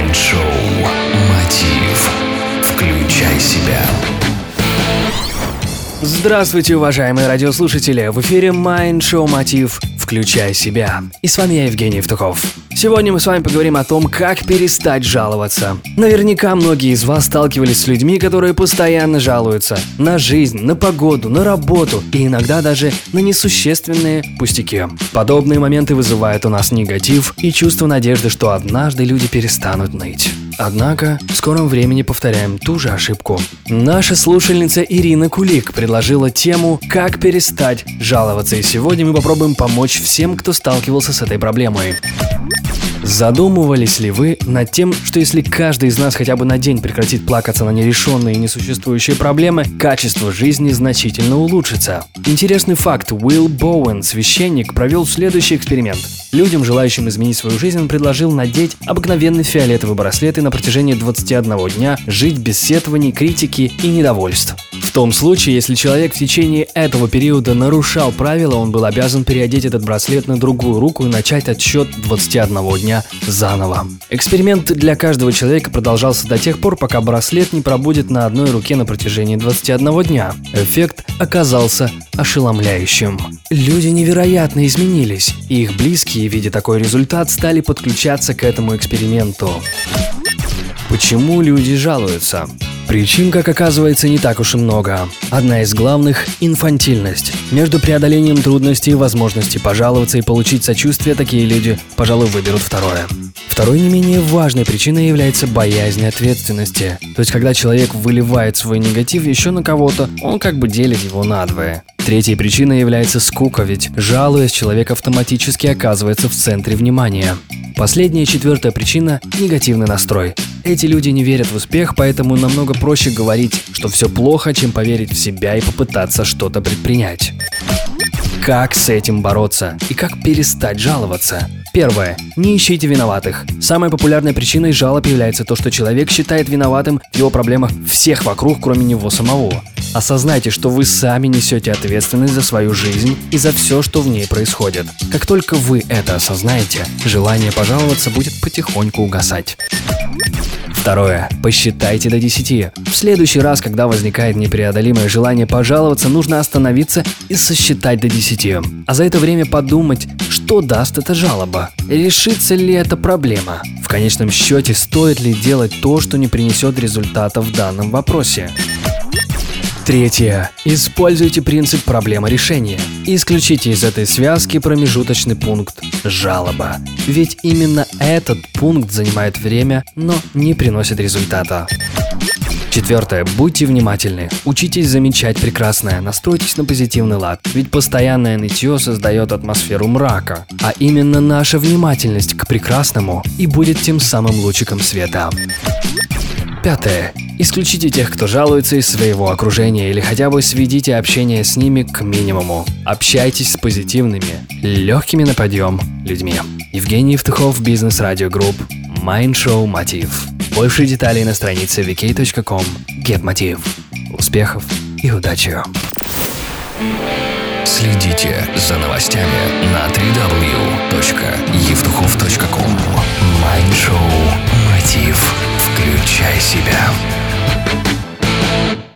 Майнд-шоу «Мотив». Включай себя. Здравствуйте, уважаемые радиослушатели! В эфире Mind Show Мотив «Включай себя». И с вами я, Евгений Евтухов. Сегодня мы с вами поговорим о том, как перестать жаловаться. Наверняка многие из вас сталкивались с людьми, которые постоянно жалуются на жизнь, на погоду, на работу и иногда даже на несущественные пустяки. Подобные моменты вызывают у нас негатив и чувство надежды, что однажды люди перестанут ныть. Однако в скором времени повторяем ту же ошибку. Наша слушательница Ирина Кулик предложила тему «Как перестать жаловаться» и сегодня мы попробуем помочь всем, кто сталкивался с этой проблемой. Задумывались ли вы над тем, что если каждый из нас хотя бы на день прекратит плакаться на нерешенные и несуществующие проблемы, качество жизни значительно улучшится? Интересный факт. Уилл Боуэн, священник, провел следующий эксперимент. Людям, желающим изменить свою жизнь, он предложил надеть обыкновенный фиолетовый браслет и на протяжении 21 дня жить без сетований, критики и недовольств. В том случае, если человек в течение этого периода нарушал правила, он был обязан переодеть этот браслет на другую руку и начать отсчет 21 дня заново. Эксперимент для каждого человека продолжался до тех пор, пока браслет не пробудет на одной руке на протяжении 21 дня. Эффект оказался ошеломляющим. Люди невероятно изменились, и их близкие, видя такой результат, стали подключаться к этому эксперименту. Почему люди жалуются? Причин, как оказывается, не так уж и много. Одна из главных – инфантильность. Между преодолением трудностей и возможностью пожаловаться и получить сочувствие такие люди, пожалуй, выберут второе. Второй не менее важной причиной является боязнь ответственности. То есть, когда человек выливает свой негатив еще на кого-то, он как бы делит его надвое. Третьей причиной является скука, ведь жалуясь, человек автоматически оказывается в центре внимания. Последняя четвертая причина – негативный настрой. Эти люди не верят в успех, поэтому намного проще говорить, что все плохо, чем поверить в себя и попытаться что-то предпринять. Как с этим бороться и как перестать жаловаться? Первое. Не ищите виноватых. Самой популярной причиной жалоб является то, что человек считает виноватым в его проблемах всех вокруг, кроме него самого. Осознайте, что вы сами несете ответственность за свою жизнь и за все, что в ней происходит. Как только вы это осознаете, желание пожаловаться будет потихоньку угасать. Второе. Посчитайте до 10. В следующий раз, когда возникает непреодолимое желание пожаловаться, нужно остановиться и сосчитать до 10. А за это время подумать, что даст эта жалоба. Решится ли эта проблема? В конечном счете, стоит ли делать то, что не принесет результата в данном вопросе? Третье. Используйте принцип проблема решения. Исключите из этой связки промежуточный пункт «жалоба». Ведь именно этот пункт занимает время, но не приносит результата. Четвертое. Будьте внимательны. Учитесь замечать прекрасное. Настройтесь на позитивный лад. Ведь постоянное нытье создает атмосферу мрака. А именно наша внимательность к прекрасному и будет тем самым лучиком света. Пятое. Исключите тех, кто жалуется из своего окружения или хотя бы сведите общение с ними к минимуму. Общайтесь с позитивными, легкими на подъем людьми. Евгений Евтухов, Бизнес Радио Групп, шоу Мотив. Больше деталей на странице vk.com Get Мотив. Успехов и удачи! Следите за новостями на www.evtukhov.com